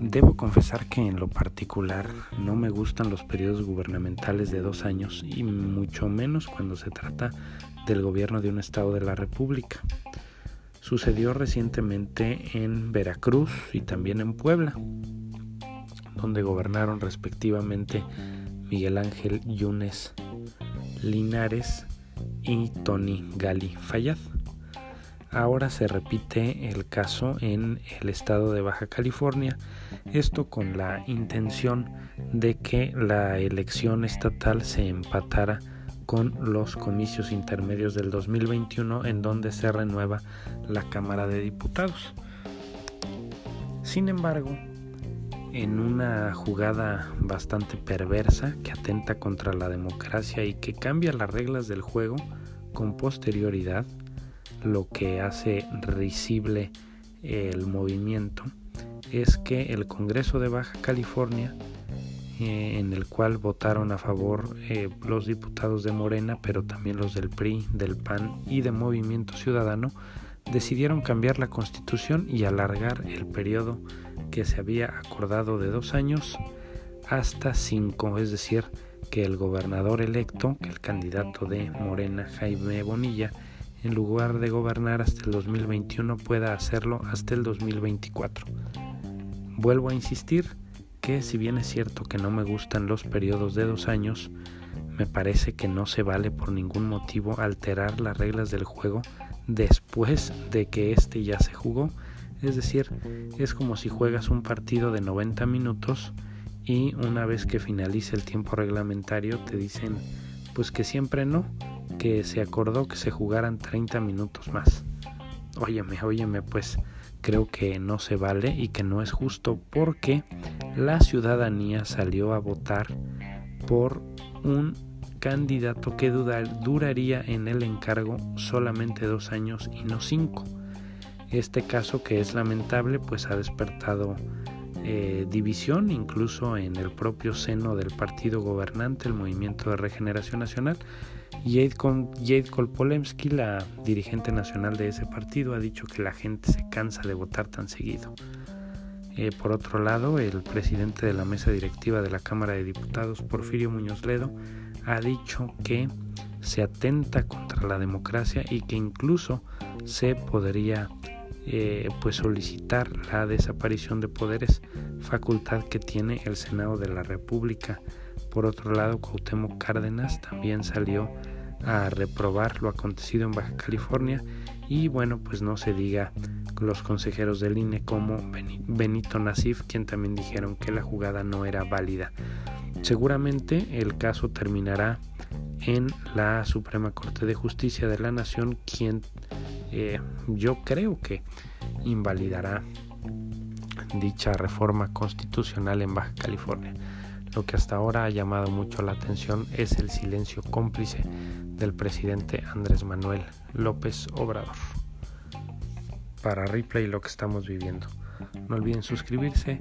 Debo confesar que en lo particular no me gustan los periodos gubernamentales de dos años y mucho menos cuando se trata del gobierno de un estado de la República. Sucedió recientemente en Veracruz y también en Puebla, donde gobernaron respectivamente Miguel Ángel Yunes Linares y Tony Gali Fayad. Ahora se repite el caso en el estado de Baja California, esto con la intención de que la elección estatal se empatara con los comicios intermedios del 2021 en donde se renueva la Cámara de Diputados. Sin embargo, en una jugada bastante perversa que atenta contra la democracia y que cambia las reglas del juego con posterioridad, lo que hace risible el movimiento es que el Congreso de Baja California eh, en el cual votaron a favor eh, los diputados de Morena, pero también los del PRI, del PAN y de Movimiento Ciudadano, decidieron cambiar la constitución y alargar el periodo que se había acordado de dos años hasta cinco, es decir, que el gobernador electo, el candidato de Morena, Jaime Bonilla, en lugar de gobernar hasta el 2021 pueda hacerlo hasta el 2024. Vuelvo a insistir, que si bien es cierto que no me gustan los periodos de dos años, me parece que no se vale por ningún motivo alterar las reglas del juego después de que éste ya se jugó. Es decir, es como si juegas un partido de 90 minutos y una vez que finalice el tiempo reglamentario te dicen pues que siempre no, que se acordó que se jugaran 30 minutos más. Óyeme, óyeme, pues creo que no se vale y que no es justo porque la ciudadanía salió a votar por un candidato que duraría en el encargo solamente dos años y no cinco. Este caso que es lamentable pues ha despertado eh, división incluso en el propio seno del partido gobernante, el Movimiento de Regeneración Nacional, Jade Kolpolemsky, la dirigente nacional de ese partido, ha dicho que la gente se cansa de votar tan seguido. Eh, por otro lado, el presidente de la mesa directiva de la Cámara de Diputados, Porfirio Muñoz Ledo, ha dicho que se atenta contra la democracia y que incluso se podría eh, pues solicitar la desaparición de poderes, facultad que tiene el Senado de la República. Por otro lado, Cuauhtémoc Cárdenas también salió a reprobar lo acontecido en Baja California y bueno, pues no se diga los consejeros del INE como Benito Nasif, quien también dijeron que la jugada no era válida. Seguramente el caso terminará en la Suprema Corte de Justicia de la Nación, quien eh, yo creo que invalidará dicha reforma constitucional en Baja California. Lo que hasta ahora ha llamado mucho la atención es el silencio cómplice del presidente Andrés Manuel López Obrador. Para replay lo que estamos viviendo. No olviden suscribirse.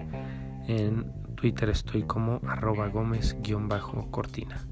En Twitter estoy como arroba gómez-cortina.